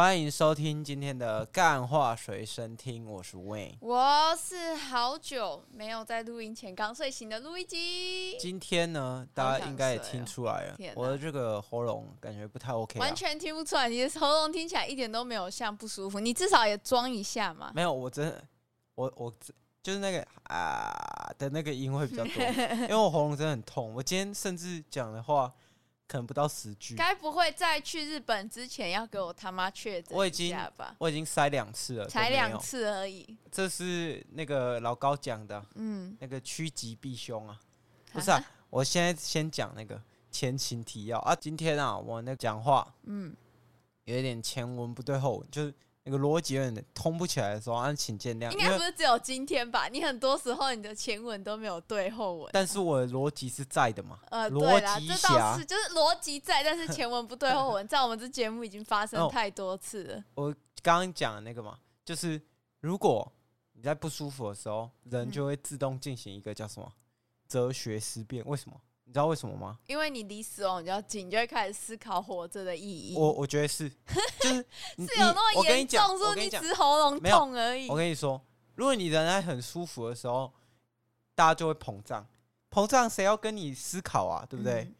欢迎收听今天的干话随身听，我是 Wayne，我是好久没有在录音前刚睡醒的录音机。今天呢，大家应该也听出来了，我的这个喉咙感觉不太 OK，完全听不出来，你的喉咙听起来一点都没有像不舒服，你至少也装一下嘛。没有，我真的，我我就是那个啊的那个音会比较多，因为我喉咙真的很痛，我今天甚至讲的话。可能不到十句，该不会在去日本之前要给我他妈确诊一下吧？我已经我已经塞两次了，才两次而已。这是那个老高讲的，嗯，那个趋吉避凶啊，不是啊？我现在先讲那个前情提要啊。今天啊，我那讲话，嗯，有一点前文不对后文，就是。那个逻辑有点通不起来的时候，啊，请见谅。应该不是只有今天吧？你很多时候你的前文都没有对后文，但是我的逻辑是在的嘛？呃，对啦这倒是就是逻辑在，但是前文不对后文，在我们这节目已经发生太多次了。我刚刚讲的那个嘛，就是如果你在不舒服的时候，人就会自动进行一个叫什么哲学思辨？为什么？你知道为什么吗？因为你离死亡比较近，你就会开始思考活着的意义。我我觉得是，就是是有那么严重，说你只喉咙痛而已。我跟你说，如果你人在很舒服的时候，大家就会膨胀，膨胀谁要跟你思考啊？对不对？嗯、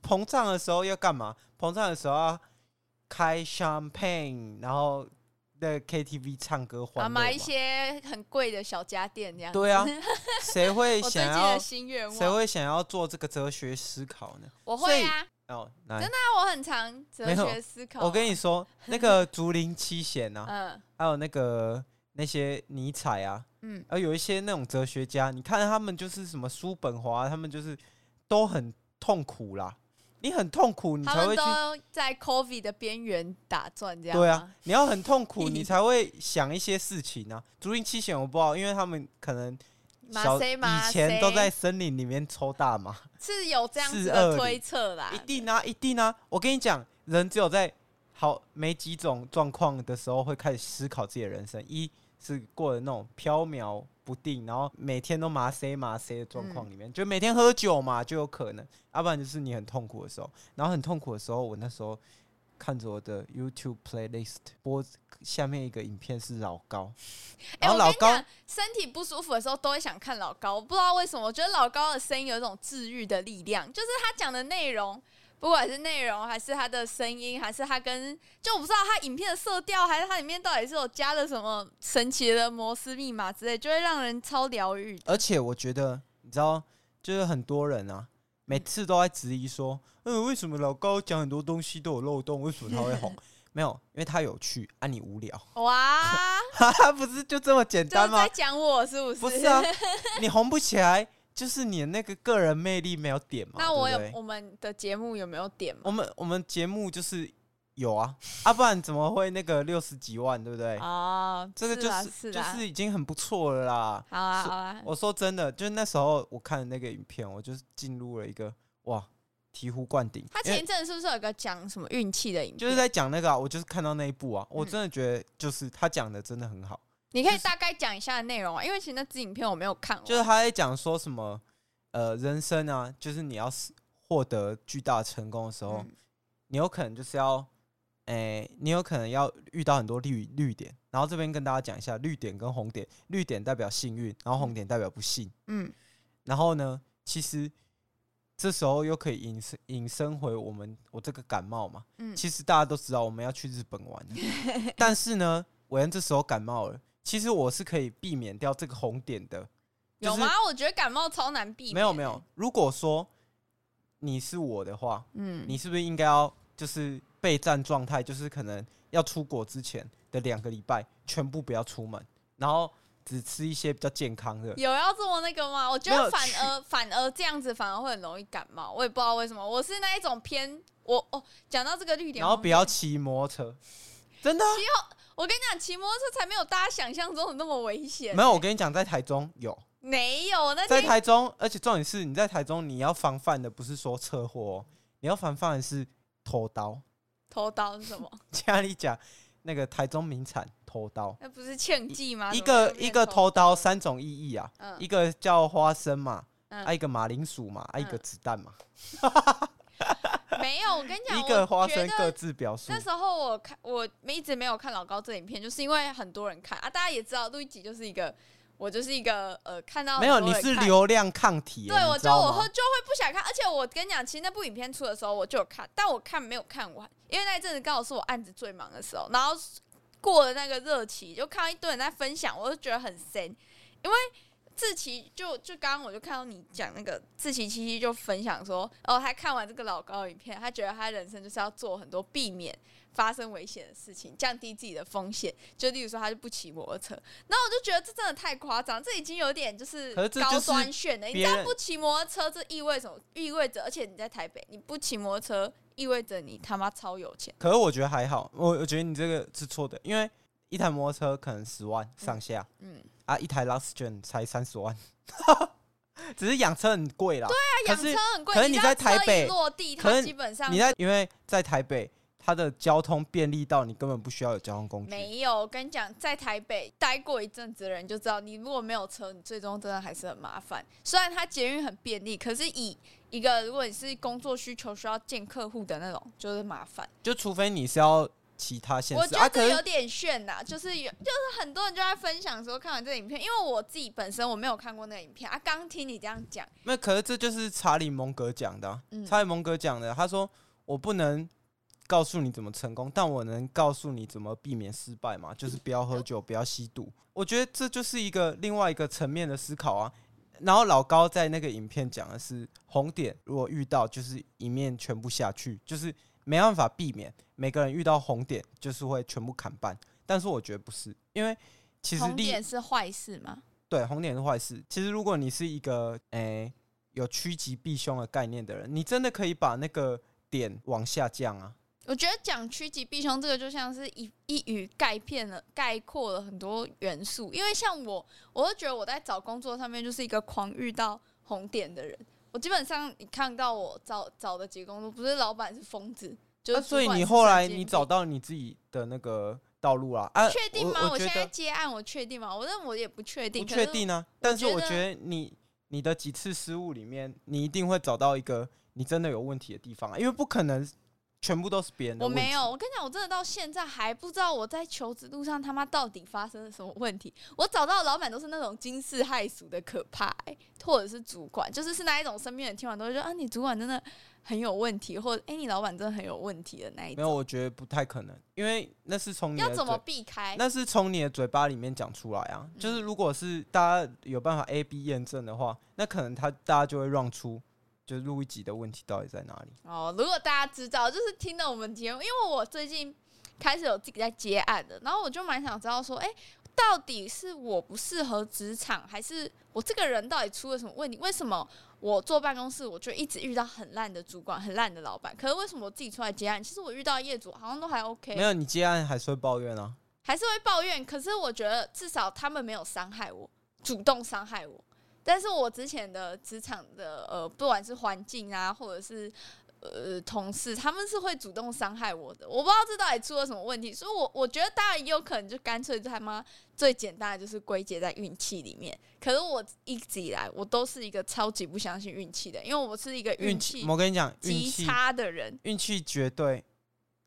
膨胀的时候要干嘛？膨胀的时候要开 champagne，然后。在 KTV 唱歌，欢乐买一些很贵的小家电这样。对啊，谁会想要？谁会想要做这个哲学思考呢？我会啊。哦，真的啊，我很常哲学思考。我跟你说，那个竹林七贤啊，嗯，还有那个那些尼采啊，嗯，而有一些那种哲学家，你看他们就是什么叔本华，他们就是都很痛苦啦。你很痛苦，你才会去在 COVID 的边缘打转，这样。对啊，你要很痛苦，你才会想一些事情啊。竹林七贤我不知道，因为他们可能小以前都在森林里面抽大麻，是有这样子的推测啦。一定啊，一定啊！我跟你讲，人只有在好没几种状况的时候，会开始思考自己的人生。一是过的那种飘渺不定，然后每天都麻塞麻塞的状况里面，嗯、就每天喝酒嘛，就有可能；要不然就是你很痛苦的时候。然后很痛苦的时候，我那时候看着我的 YouTube playlist 播下面一个影片是老高。然后老高、欸、身体不舒服的时候都会想看老高，我不知道为什么，我觉得老高的声音有一种治愈的力量，就是他讲的内容。不管是内容，还是他的声音，还是他跟，就我不知道他影片的色调，还是他里面到底是有加了什么神奇的摩斯密码之类，就会让人超疗愈。而且我觉得，你知道，就是很多人啊，每次都在质疑说，嗯，呃、为什么老高讲很多东西都有漏洞？为什么他会红？没有，因为他有趣，啊，你无聊。哇，不是就这么简单吗？在讲我是不是？不是啊，你红不起来。就是你的那个个人魅力没有点嘛？那我有我们的节目有没有点吗？我们我们节目就是有啊，啊不然怎么会那个六十几万，对不对？哦，这个就是，是就是已经很不错了啦。好啊好啊，我说真的，就是那时候我看的那个影片，我就是进入了一个哇醍醐灌顶。他前一阵是不是有个讲什么运气的影片？就是在讲那个啊，我就是看到那一部啊，我真的觉得就是他讲的真的很好。你可以大概讲一下内容啊，因为其实那支影片我没有看过。就是他在讲说什么，呃，人生啊，就是你要获得巨大成功的时候，嗯、你有可能就是要，诶、欸，你有可能要遇到很多绿绿点。然后这边跟大家讲一下，绿点跟红点，绿点代表幸运，然后红点代表不幸。嗯，然后呢，其实这时候又可以引申引申回我们我这个感冒嘛。嗯，其实大家都知道我们要去日本玩，但是呢，我这时候感冒了。其实我是可以避免掉这个红点的，有吗？我觉得感冒超难避免。没有没有，如果说你是我的话，嗯，你是不是应该要就是备战状态，就是可能要出国之前的两个礼拜全部不要出门，然后只吃一些比较健康的。有要这么那个吗？我觉得反而反而这样子反而会很容易感冒，我也不知道为什么。我是那一种偏我哦，讲到这个绿点，然后不要骑摩托车，真的。我跟你讲，骑摩托车才没有大家想象中的那么危险欸。没有，我跟你讲，在台中有，没有？那在台中，而且重点是，你在台中，你要防范的不是说车祸，你要防范的是偷刀。偷刀是什么？家里讲那个台中名产偷刀，那不是庆记吗？一个一个偷刀三种意义啊，嗯、一个叫花生嘛，还、嗯啊、一个马铃薯嘛，还、一个子弹嘛。没有，我跟你讲，一个花生各自表述。那时候我看，我一直没有看老高这影片，就是因为很多人看啊。大家也知道，路易吉就是一个，我就是一个呃，看到没有，你是流量抗体。对，我就我会就会不想看，而且我跟你讲，其实那部影片出的时候我就有看，但我看没有看完，因为那一阵子刚好是我案子最忙的时候，然后过了那个热期，就看到一堆人在分享，我就觉得很神，因为。志奇就就刚刚我就看到你讲那个自奇七七就分享说，哦，他看完这个老高影片，他觉得他人生就是要做很多避免发生危险的事情，降低自己的风险。就例如说，他就不骑摩托车。然后我就觉得这真的太夸张，这已经有点就是高端炫了。你知道不骑摩托车这意味什么？意味着，而且你在台北，你不骑摩托车意味着你他妈超有钱。可是我觉得还好，我我觉得你这个是错的，因为一台摩托车可能十万上下。嗯。嗯啊，一台 Luxgen 才三十万，只是养车很贵啦。对啊，养车很贵。可是你在台北落地，它基本上你在，因为在台北，它的交通便利到你根本不需要有交通工具。没有，我跟你讲，在台北待过一阵子的人就知道，你如果没有车，你最终真的还是很麻烦。虽然它捷运很便利，可是以一个如果你是工作需求需要见客户的那种，就是麻烦。就除非你是要。其他现实，我觉得有点炫呐、啊，就是有，就是很多人就在分享说看完这个影片，因为我自己本身我没有看过那个影片啊，刚听你这样讲，那可是这就是查理蒙格讲的、啊，嗯、查理蒙格讲的，他说我不能告诉你怎么成功，但我能告诉你怎么避免失败嘛，就是不要喝酒，不要吸毒。我觉得这就是一个另外一个层面的思考啊。然后老高在那个影片讲的是红点，如果遇到就是一面全部下去，就是。没办法避免，每个人遇到红点就是会全部砍半，但是我觉得不是，因为其实红点是坏事吗？对，红点是坏事。其实如果你是一个诶、欸、有趋吉避凶的概念的人，你真的可以把那个点往下降啊。我觉得讲趋吉避凶这个就像是一一语概片了，概括了很多元素。因为像我，我都觉得我在找工作上面就是一个狂遇到红点的人。我基本上你看到我找找的几个工作，不是老板是疯子，就是、啊、所以你后来你找到你自己的那个道路啦啊？确定吗？我，现在接案，我确定吗？我认为我也不确定，不确定呢。但是我觉得你你的几次失误里面，你一定会找到一个你真的有问题的地方啊，因为不可能。全部都是别人的。我没有，我跟你讲，我真的到现在还不知道我在求职路上他妈到底发生了什么问题。我找到的老板都是那种惊世骇俗的可怕、欸，或者是主管，就是是那一种身边人听完都会说啊，你主管真的很有问题，或者哎、欸，你老板真的很有问题的那一种。没有，我觉得不太可能，因为那是从你要怎么避开？那是从你的嘴巴里面讲出来啊。就是如果是大家有办法 A B 验证的话，那可能他大家就会让出。就是录一集的问题到底在哪里？哦，如果大家知道，就是听了我们节目，因为我最近开始有自己在接案的，然后我就蛮想知道说，哎、欸，到底是我不适合职场，还是我这个人到底出了什么问题？为什么我坐办公室我就一直遇到很烂的主管、很烂的老板？可是为什么我自己出来接案，其实我遇到业主好像都还 OK。没有，你接案还是会抱怨啊？还是会抱怨。可是我觉得至少他们没有伤害我，主动伤害我。但是我之前的职场的呃，不管是环境啊，或者是呃同事，他们是会主动伤害我的。我不知道这到底出了什么问题，所以我我觉得当然也有可能就干脆他妈最简单的就是归结在运气里面。可是我一直以来我都是一个超级不相信运气的，因为我是一个运气我跟你讲极差的人，运气绝对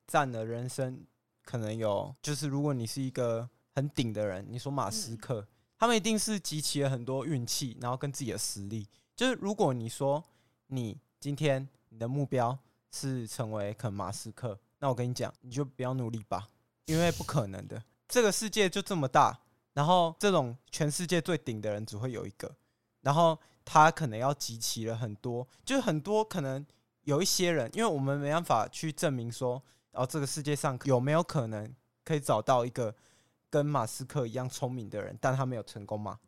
占了人生可能有，就是如果你是一个很顶的人，你说马斯克。嗯他们一定是集齐了很多运气，然后跟自己的实力。就是如果你说你今天你的目标是成为肯马斯克，那我跟你讲，你就不要努力吧，因为不可能的。这个世界就这么大，然后这种全世界最顶的人只会有一个，然后他可能要集齐了很多，就是很多可能有一些人，因为我们没办法去证明说，哦，这个世界上有没有可能可以找到一个。跟马斯克一样聪明的人，但他没有成功吗？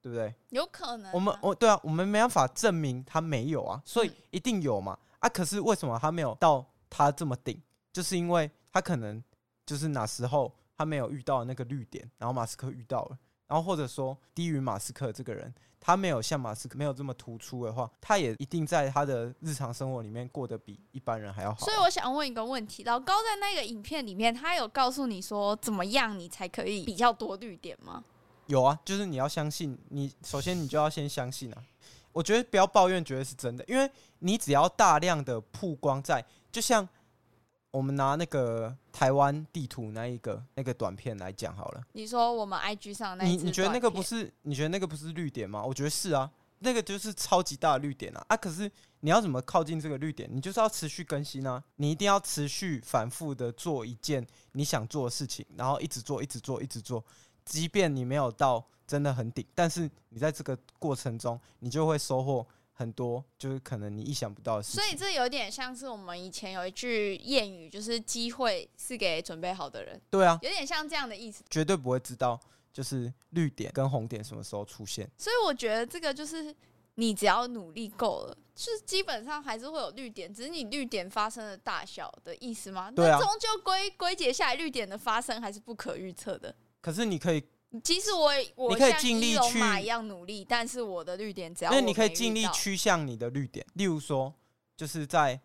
对不对？有可能、啊。我们，我对啊，我们没办法证明他没有啊，所以一定有嘛。嗯、啊，可是为什么他没有到他这么顶？就是因为他可能就是哪时候他没有遇到那个绿点，然后马斯克遇到了，然后或者说低于马斯克这个人。他没有像马斯克没有这么突出的话，他也一定在他的日常生活里面过得比一般人还要好。所以我想问一个问题：老高在那个影片里面，他有告诉你说怎么样你才可以比较多绿点吗？有啊，就是你要相信你，首先你就要先相信啊。我觉得不要抱怨，觉得是真的，因为你只要大量的曝光在就像我们拿那个台湾地图那一个那个短片来讲好了。你说我们 IG 上那，你你觉得那个不是？你觉得那个不是绿点吗？我觉得是啊，那个就是超级大的绿点啊啊！可是你要怎么靠近这个绿点？你就是要持续更新啊，你一定要持续反复的做一件你想做的事情，然后一直做，一直做，一直做，即便你没有到真的很顶，但是你在这个过程中，你就会收获。很多就是可能你意想不到的事情，所以这有点像是我们以前有一句谚语，就是机会是给准备好的人。对啊，有点像这样的意思。绝对不会知道就是绿点跟红点什么时候出现。所以我觉得这个就是你只要努力够了，就是基本上还是会有绿点，只是你绿点发生的大小的意思吗？对啊。那终究归归结下来，绿点的发生还是不可预测的。可是你可以。其实我我你可以尽力去马一样努力，但是我的绿点只要那你可以尽力趋向你的绿点，例如说就是在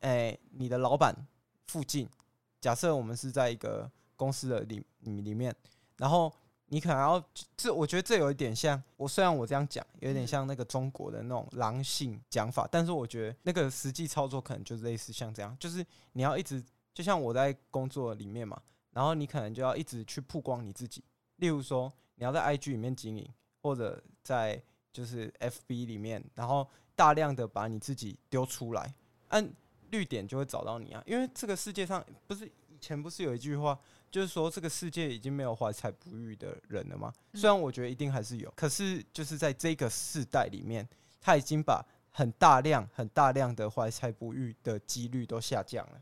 诶、欸、你的老板附近，假设我们是在一个公司的里里面，然后你可能要这，我觉得这有一点像我虽然我这样讲有点像那个中国的那种狼性讲法，但是我觉得那个实际操作可能就是类似像这样，就是你要一直就像我在工作里面嘛，然后你可能就要一直去曝光你自己。例如说，你要在 IG 里面经营，或者在就是 FB 里面，然后大量的把你自己丢出来，按绿点就会找到你啊。因为这个世界上不是以前不是有一句话，就是说这个世界已经没有怀才不遇的人了吗？虽然我觉得一定还是有，可是就是在这个世代里面，他已经把很大量、很大量的怀才不遇的几率都下降了。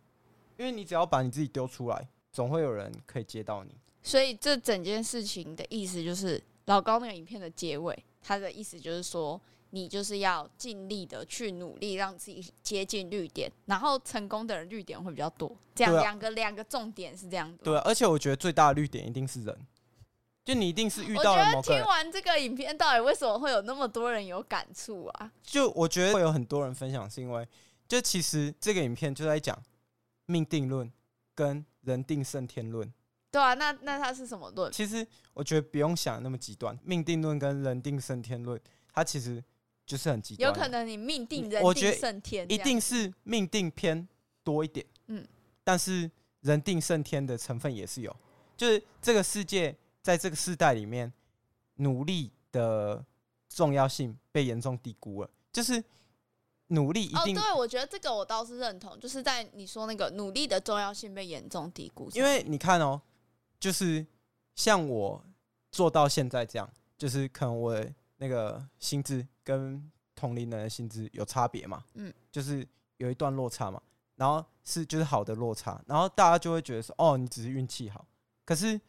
因为你只要把你自己丢出来，总会有人可以接到你。所以这整件事情的意思就是，老高那个影片的结尾，他的意思就是说，你就是要尽力的去努力，让自己接近绿点，然后成功的人绿点会比较多。这样两个两个重点是这样的。对啊，而且我觉得最大的绿点一定是人，就你一定是遇到了某个人。我觉得听完这个影片，到底为什么会有那么多人有感触啊？就我觉得会有很多人分享，是因为就其实这个影片就在讲命定论跟人定胜天论。对啊，那那它是什么论？其实我觉得不用想那么极端，命定论跟人定胜天论，它其实就是很极端。有可能你命定人定胜天，一定是命定偏多一点。嗯，但是人定胜天的成分也是有，就是这个世界在这个世代里面，努力的重要性被严重低估了。就是努力一定哦，对，我觉得这个我倒是认同，就是在你说那个努力的重要性被严重低估，因为你看哦。就是像我做到现在这样，就是可能我那个薪资跟同龄人的薪资有差别嘛，嗯，就是有一段落差嘛，然后是就是好的落差，然后大家就会觉得说，哦，你只是运气好。可是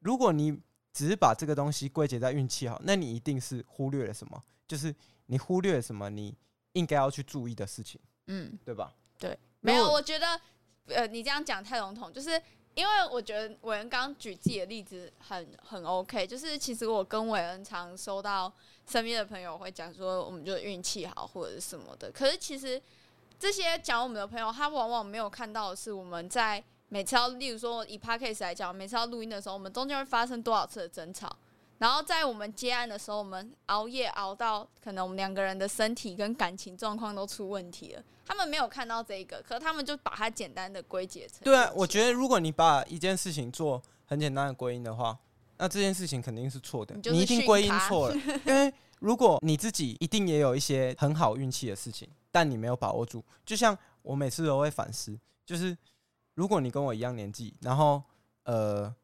如果你只是把这个东西归结在运气好，那你一定是忽略了什么？就是你忽略了什么？你应该要去注意的事情，嗯，对吧？对，没有，我觉得呃，你这样讲太笼统，就是。因为我觉得伟恩刚举自己的例子很很 OK，就是其实我跟伟恩常收到身边的朋友会讲说，我们就运气好或者什么的。可是其实这些讲我们的朋友，他往往没有看到的是我们在每次要，例如说以 Podcast 来讲，每次要录音的时候，我们中间会发生多少次的争吵。然后在我们接案的时候，我们熬夜熬到可能我们两个人的身体跟感情状况都出问题了。他们没有看到这个，可是他们就把它简单的归结成。对啊，我觉得如果你把一件事情做很简单的归因的话，那这件事情肯定是错的。你，你一定归因错了，因为如果你自己一定也有一些很好运气的事情，但你没有把握住。就像我每次都会反思，就是如果你跟我一样年纪，然后呃。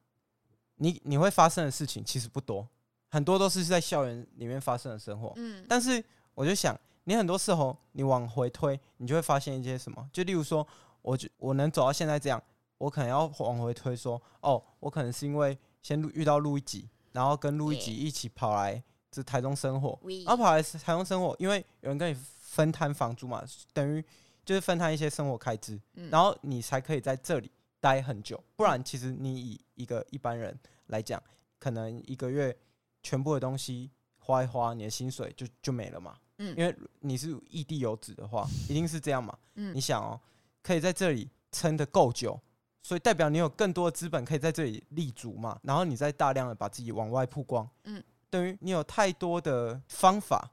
你你会发生的事情其实不多，很多都是在校园里面发生的生活。嗯，但是我就想，你很多时候你往回推，你就会发现一些什么。就例如说，我就我能走到现在这样，我可能要往回推说，哦，我可能是因为先遇到路易吉，然后跟路易吉一起跑来这台中生活，然后跑来台中生活，因为有人跟你分摊房租嘛，等于就是分摊一些生活开支，然后你才可以在这里待很久。不然，其实你以一个一般人。来讲，可能一个月全部的东西花一花，你的薪水就就没了嘛。嗯，因为你是异地游子的话，一定是这样嘛。嗯，你想哦，可以在这里撑得够久，所以代表你有更多的资本可以在这里立足嘛。然后你再大量的把自己往外曝光，嗯，等于你有太多的方法，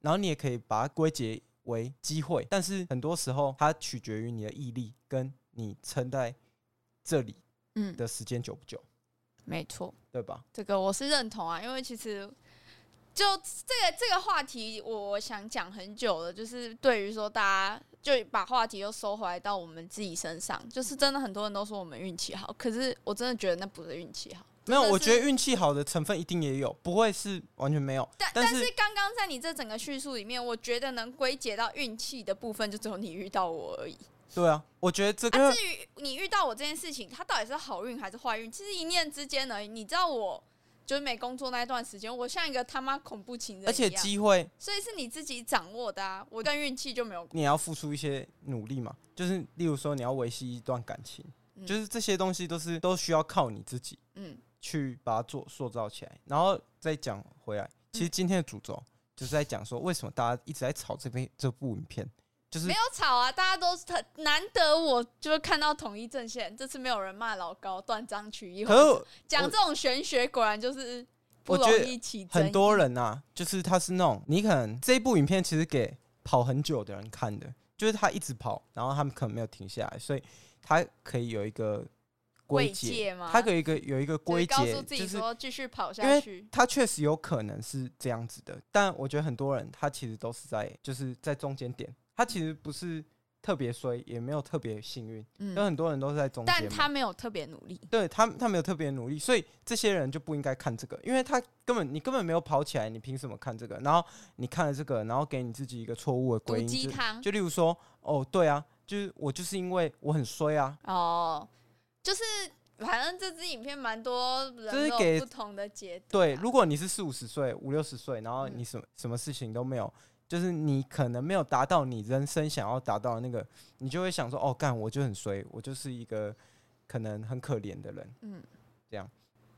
然后你也可以把它归结为机会，但是很多时候它取决于你的毅力跟你撑在这里嗯的时间久不久。嗯、没错，对吧？这个我是认同啊，因为其实。就这个这个话题，我想讲很久了。就是对于说，大家就把话题又收回来到我们自己身上，就是真的很多人都说我们运气好，可是我真的觉得那不是运气好。没有，我觉得运气好的成分一定也有，不会是完全没有。但但是刚刚在你这整个叙述里面，我觉得能归结到运气的部分，就只有你遇到我而已。对啊，我觉得这个。啊、至于你遇到我这件事情，它到底是好运还是坏运，其实一念之间而已。你知道我。就是没工作那一段时间，我像一个他妈恐怖情人，而且机会，所以是你自己掌握的啊。我跟运气就没有。你要付出一些努力嘛，就是例如说你要维系一段感情，嗯、就是这些东西都是都需要靠你自己，嗯，去把它做塑造起来。然后再讲回来，其实今天的主轴就是在讲说，为什么大家一直在炒这边这部影片。就是没有吵啊，大家都是很难得，我就是看到统一阵线，这次没有人骂老高断章取义。可讲这种玄学，果然就是不容易起。很多人呐、啊，就是他是那种你可能这一部影片其实给跑很久的人看的，就是他一直跑，然后他们可能没有停下来，所以他可以有一个归结吗，他可以一个有一个归结，告诉自己说继续跑下去。他确实有可能是这样子的，但我觉得很多人他其实都是在就是在中间点。他其实不是特别衰，也没有特别幸运，嗯，有很多人都是在中间，但他没有特别努力，对他，他没有特别努力，所以这些人就不应该看这个，因为他根本你根本没有跑起来，你凭什么看这个？然后你看了这个，然后给你自己一个错误的归因，鸡汤，就例如说，哦，对啊，就是我就是因为我很衰啊，哦，就是反正这支影片蛮多人都有给不同的解读，对，如果你是四五十岁、五六十岁，然后你什么什么事情都没有。就是你可能没有达到你人生想要达到的那个，你就会想说：“哦，干，我就很衰，我就是一个可能很可怜的人。”嗯，这样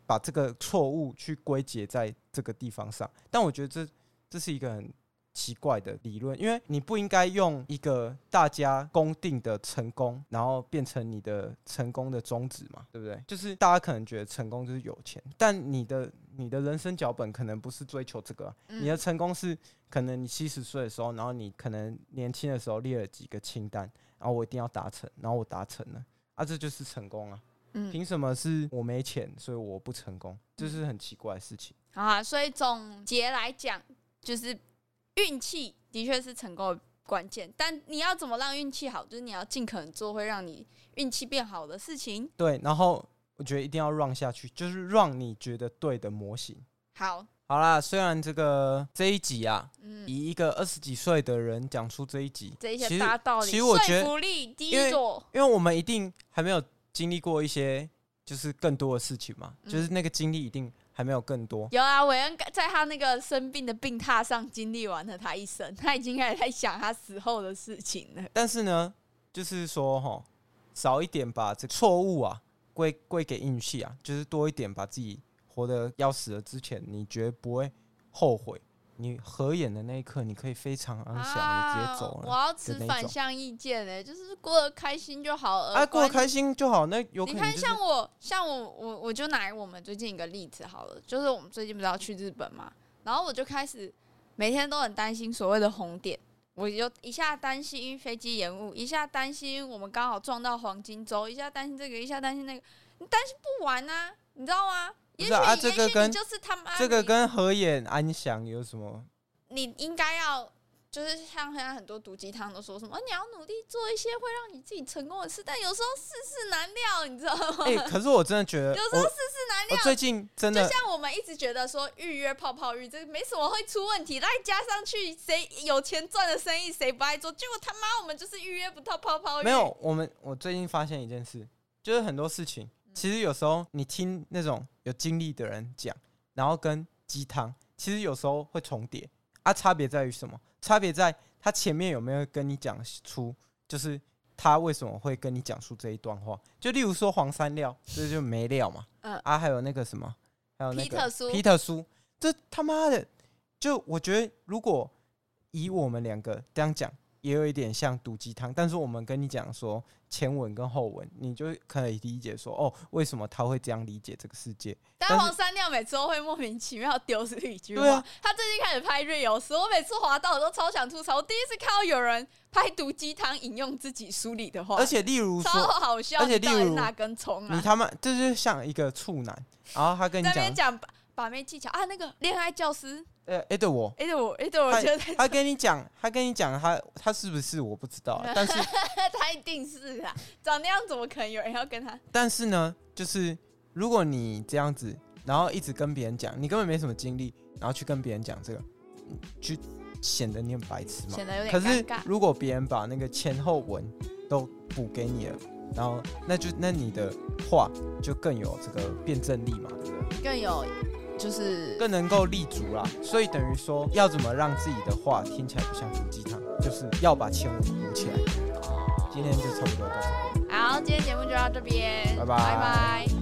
把这个错误去归结在这个地方上，但我觉得这这是一个很奇怪的理论，因为你不应该用一个大家公定的成功，然后变成你的成功的宗旨嘛，对不对？就是大家可能觉得成功就是有钱，但你的你的人生脚本可能不是追求这个啊，你的成功是可能你七十岁的时候，然后你可能年轻的时候列了几个清单，然后我一定要达成，然后我达成了，啊，这就是成功啊。凭什么是我没钱，所以我不成功？这是很奇怪的事情。好啊，所以总结来讲，就是。运气的确是成功的关键，但你要怎么让运气好？就是你要尽可能做会让你运气变好的事情。对，然后我觉得一定要 run 下去，就是让你觉得对的模型。好，好啦，虽然这个这一集啊，嗯、以一个二十几岁的人讲出这一集，这一些大道理，其实我觉得因为我们一定还没有经历过一些就是更多的事情嘛，嗯、就是那个经历一定。还没有更多。有啊，韦恩在他那个生病的病榻上经历完了他一生，他已经开始在想他死后的事情了。但是呢，就是说哈，少一点把这错误啊归归给运气啊，就是多一点把自己活得要死了之前，你绝不会后悔。你合眼的那一刻，你可以非常安详的直接走了。我要持反向意见哎，就是过得开心就好。啊，过得开心就好。那有、就是、你看，像我，像我，我我就拿我们最近一个例子好了，就是我们最近不是要去日本嘛，然后我就开始每天都很担心所谓的红点，我就一下担心飞机延误，一下担心我们刚好撞到黄金周，一下担心这个，一下担心那个，你担心不完啊，你知道吗？也许啊，这个跟就是他妈这个跟合眼安详有什么？你应该要就是像现在很多毒鸡汤都说什么，你要努力做一些会让你自己成功的事，但有时候世事难料，你知道吗？哎、欸，可是我真的觉得 有时候世事难料。最近真的就像我们一直觉得说预约泡泡浴这没什么会出问题，再加上去谁有钱赚的生意谁不爱做？结果他妈我们就是预约不到泡泡浴。没有，我们我最近发现一件事，就是很多事情。其实有时候你听那种有经历的人讲，然后跟鸡汤，其实有时候会重叠啊。差别在于什么？差别在他前面有没有跟你讲出，就是他为什么会跟你讲述这一段话。就例如说黄山料，这就没料嘛。嗯。啊，还有那个什么，还有那个皮特苏，皮特苏，这他妈的，就我觉得如果以我们两个这样讲，也有一点像毒鸡汤，但是我们跟你讲说前文跟后文，你就可以理解说哦，为什么他会这样理解这个世界？但黄三亮每次都会莫名其妙丢出一句话。啊，他最近开始拍 reels 时，我每次滑到我都超想吐槽。我第一次看到有人拍毒鸡汤引用自己书里的话，而且例如说超好笑，而且例如哪根葱啊？你他妈这就像一个处男，然后他跟你讲。把妹技巧啊，那个恋爱教师，呃，哎，对我，哎，对我，哎，对我，觉得他跟你讲，他跟你讲，他他是不是我不知道，但是 他一定是啊，长那样怎么可能有人要跟他？但是呢，就是如果你这样子，然后一直跟别人讲，你根本没什么精力，然后去跟别人讲这个，就显得你很白痴嘛，显得有点可是如果别人把那个前后文都补给你了，然后那就那你的话就更有这个辩证力嘛，对不对？更有。就是更能够立足啦，所以等于说要怎么让自己的话听起来不像毒鸡汤，就是要把前文补起来。今天就差不多到这边。好，今天节目就到这边，拜拜。拜拜。